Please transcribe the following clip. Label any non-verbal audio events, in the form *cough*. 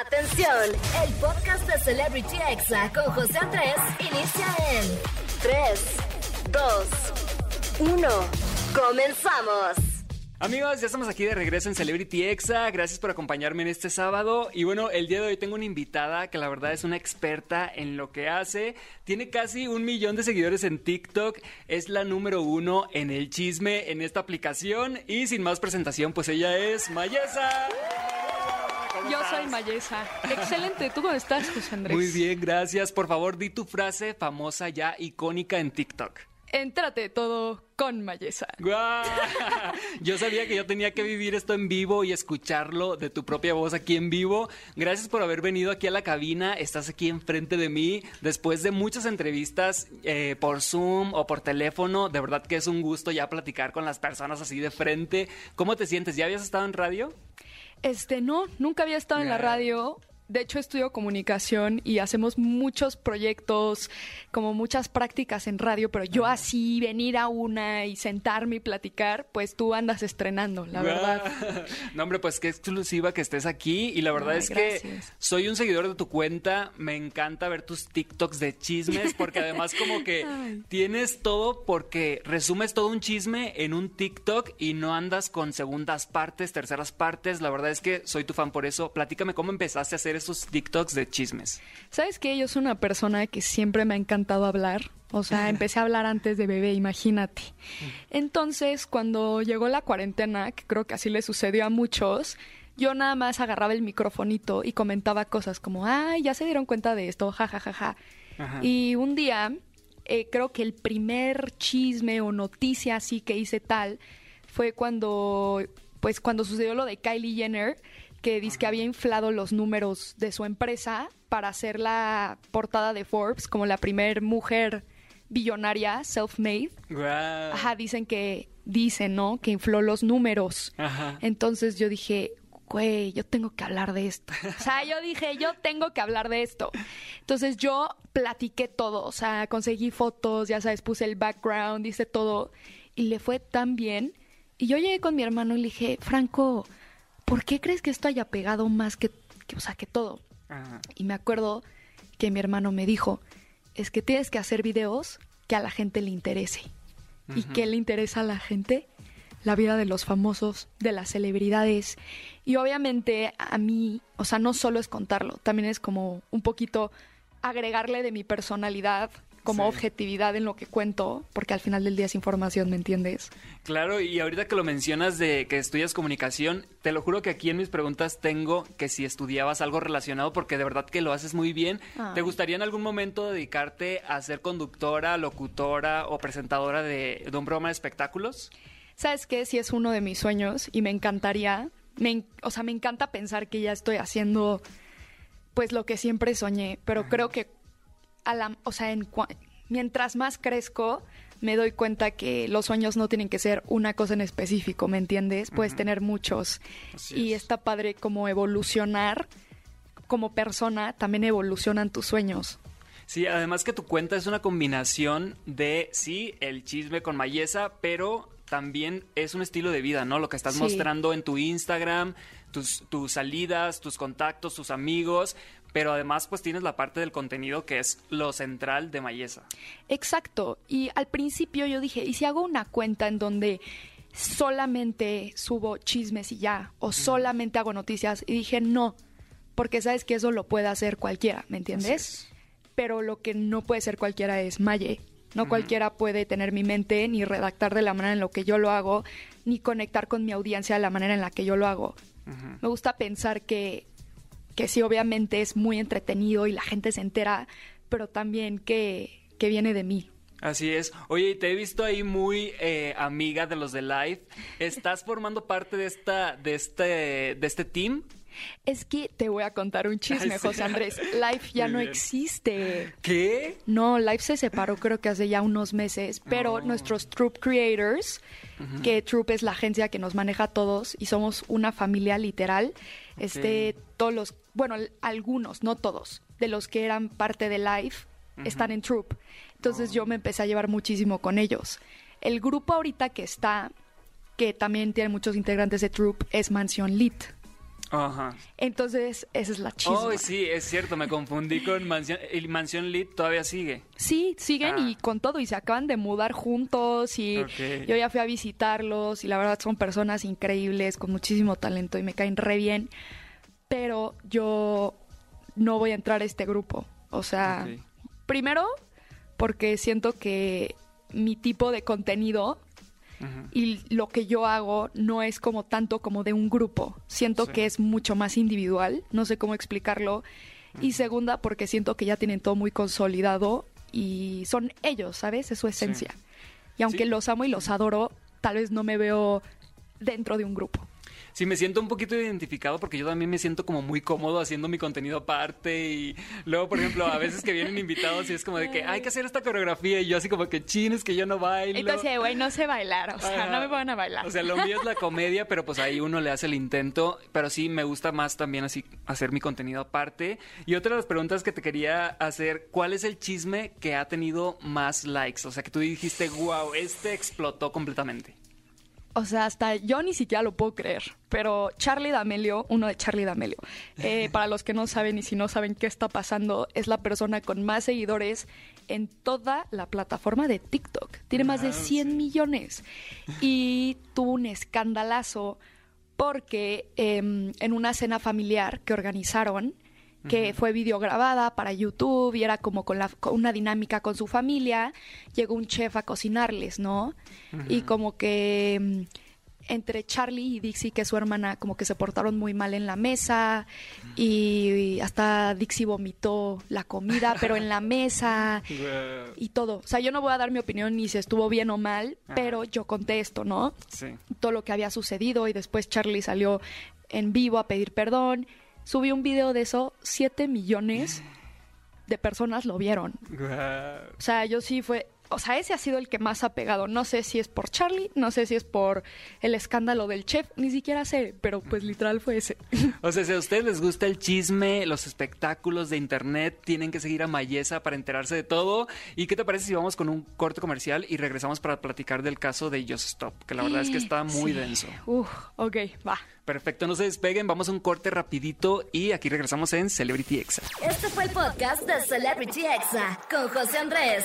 Atención, el podcast de Celebrity Exa con José Andrés inicia en 3, 2, 1. Comenzamos. Amigos, ya estamos aquí de regreso en Celebrity Exa. Gracias por acompañarme en este sábado. Y bueno, el día de hoy tengo una invitada que la verdad es una experta en lo que hace. Tiene casi un millón de seguidores en TikTok. Es la número uno en el chisme en esta aplicación. Y sin más presentación, pues ella es Mayesa. Yo soy Mayesa. Excelente. ¿Tú cómo estás, José Andrés? Muy bien, gracias. Por favor, di tu frase famosa ya icónica en TikTok. Entrate todo con Mayesa. ¡Guau! *laughs* Yo sabía que yo tenía que vivir esto en vivo y escucharlo de tu propia voz aquí en vivo. Gracias por haber venido aquí a la cabina. Estás aquí enfrente de mí después de muchas entrevistas eh, por Zoom o por teléfono. De verdad que es un gusto ya platicar con las personas así de frente. ¿Cómo te sientes? ¿Ya habías estado en radio? Este, no, nunca había estado en la radio. De hecho, estudio comunicación y hacemos muchos proyectos, como muchas prácticas en radio, pero yo así venir a una y sentarme y platicar, pues tú andas estrenando, la verdad. *laughs* No, hombre, pues qué exclusiva que estés aquí y la verdad Ay, es que soy un seguidor de tu cuenta, me encanta ver tus TikToks de chismes porque además como que *laughs* Ay. tienes todo porque resumes todo un chisme en un TikTok y no andas con segundas partes, terceras partes. La verdad es que soy tu fan por eso. Platícame cómo empezaste a hacer esos TikToks de chismes. ¿Sabes qué? Yo soy una persona que siempre me ha encantado hablar. O sea, empecé a hablar antes de bebé, imagínate. Entonces, cuando llegó la cuarentena, que creo que así le sucedió a muchos, yo nada más agarraba el microfonito y comentaba cosas como, ay, ya se dieron cuenta de esto, ja, ja, ja, ja. Ajá. Y un día, eh, creo que el primer chisme o noticia así que hice tal fue cuando, pues cuando sucedió lo de Kylie Jenner, que dice que había inflado los números de su empresa para hacer la portada de Forbes como la primer mujer billonaria, self-made. Guau. Ajá, dicen que, dicen, ¿no? Que infló los números. Ajá. Entonces yo dije, güey, yo tengo que hablar de esto. O sea, yo dije, yo tengo que hablar de esto. Entonces yo platiqué todo, o sea, conseguí fotos, ya sabes, puse el background, hice todo, y le fue tan bien. Y yo llegué con mi hermano y le dije, Franco, ¿por qué crees que esto haya pegado más que, que o sea, que todo? Ajá. Y me acuerdo que mi hermano me dijo, es que tienes que hacer videos que a la gente le interese. ¿Y qué le interesa a la gente? La vida de los famosos, de las celebridades. Y obviamente a mí, o sea, no solo es contarlo, también es como un poquito agregarle de mi personalidad, como Sí. objetividad en lo que cuento, porque al final del día es información, ¿me entiendes? Claro, y ahorita que lo mencionas de que estudias comunicación, te lo juro que aquí en mis preguntas tengo que si estudiabas algo relacionado, porque de verdad que lo haces muy bien. Ay. ¿Te gustaría en algún momento dedicarte a ser conductora, locutora o presentadora de, de un programa de espectáculos? ¿Sabes qué? Sí es uno de mis sueños y me encantaría, me o sea, me encanta pensar que ya estoy haciendo pues lo que siempre soñé, pero creo que a la, o sea, en mientras más crezco, me doy cuenta que los sueños no tienen que ser una cosa en específico, ¿me entiendes? Puedes tener muchos Así y es. está padre como evolucionar como persona, también evolucionan tus sueños. Sí, además que tu cuenta es una combinación de, sí, el chisme con Mayesa, pero también es un estilo de vida, ¿no? Lo que estás Sí. mostrando en tu Instagram, tus, tus salidas, tus contactos, tus amigos, pero además pues tienes la parte del contenido que es lo central de Mayesa. Exacto. Y al principio yo dije, ¿y si hago una cuenta en donde solamente subo chismes y ya? ¿O solamente hago noticias? Y dije, no, porque sabes que eso lo puede hacer cualquiera, ¿me entiendes? Pero lo que no puede ser cualquiera es Maye. No cualquiera puede tener mi mente, ni redactar de la manera en la que yo lo hago, ni conectar con mi audiencia de la manera en la que yo lo hago. Me gusta pensar que, que sí, obviamente es muy entretenido y la gente se entera, pero también que, que viene de mí. Así es. Oye, y te he visto ahí muy eh, amiga de los de Live. ¿Estás formando parte de esta, de este, de este team? Es que te voy a contar un chisme, *laughs* Ay, sí. José Andrés. *laughs* Life ya Muy no bien. existe. ¿Qué? No, Life se separó creo que hace ya unos meses, pero Oh. nuestros Troop Creators, que Troop es la agencia que nos maneja a todos y somos una familia literal, este, todos los, bueno, algunos, no todos, de los que eran parte de Life están en Troop. Entonces yo me empecé a llevar muchísimo con ellos. El grupo ahorita que está, que también tiene muchos integrantes de Troop, es Mansión Lit. Ajá. Entonces, esa es la chisma. Oh, sí, es cierto, me confundí con Mansión. El Mansión Lit todavía sigue. Sí, siguen Ah. y con todo y se acaban de mudar juntos y yo ya fui a visitarlos y la verdad son personas increíbles con muchísimo talento y me caen re bien, pero yo no voy a entrar a este grupo. O sea, primero porque siento que mi tipo de contenido y lo que yo hago no es como tanto como de un grupo. Siento Sí. que es mucho más individual, no sé cómo explicarlo. Y segunda, porque siento que ya tienen todo muy consolidado y son ellos, ¿sabes? Es su esencia. Y aunque Sí. los amo y los adoro, tal vez no me veo dentro de un grupo. Sí, me siento un poquito identificado porque yo también me siento como muy cómodo haciendo mi contenido aparte y luego, por ejemplo, a veces que vienen invitados y es como de que hay que hacer esta coreografía y yo así como que chin, es que yo no bailo. Entonces, güey, no sé bailar, o sea, Ajá. no me van a bailar. O sea, lo mío es la comedia, pero pues ahí uno le hace el intento. Pero sí, me gusta más también así hacer mi contenido aparte. Y otra de las preguntas que te quería hacer, ¿cuál es el chisme que ha tenido más likes? O sea, que tú dijiste, wow, este explotó completamente. O sea, hasta yo ni siquiera lo puedo creer. Pero Charlie D'Amelio, uno de Charlie D'Amelio, eh, para los que no saben y si no saben qué está pasando, es la persona con más seguidores en toda la plataforma de TikTok. Tiene más de Wow, 100 sí. millones. Y tuvo un escandalazo porque em, en una cena familiar que organizaron, que fue videograbada para YouTube y era como con, la, con una dinámica con su familia, llegó un chef a cocinarles, ¿no? Y como que mm, entre Charlie y Dixie, que es su hermana, como que se portaron muy mal en la mesa y hasta Dixie vomitó la comida, pero en la *laughs* mesa y todo. O sea, yo no voy a dar mi opinión ni si estuvo bien o mal, pero yo conté esto, ¿no? Sí. todo lo que había sucedido y después Charlie salió en vivo a pedir perdón. Subió un video de eso, 7 millones de personas lo vieron. O sea, yo sí fue, o sea, ese ha sido el que más ha pegado. No sé si es por Charlie, no sé si es por el escándalo del chef, ni siquiera sé, pero pues literal fue ese. O sea, si a ustedes les gusta el chisme, los espectáculos de internet, tienen que seguir a Mayesa para enterarse de todo. ¿Y qué te parece si vamos con un corte comercial y regresamos para platicar del caso de Just Stop? Que la verdad es que está muy Sí. denso. Uf, ok, va. Perfecto, no se despeguen, vamos a un corte rapidito y aquí regresamos en Celebrity Exa. Este fue el podcast de Celebrity Exa con José Andrés.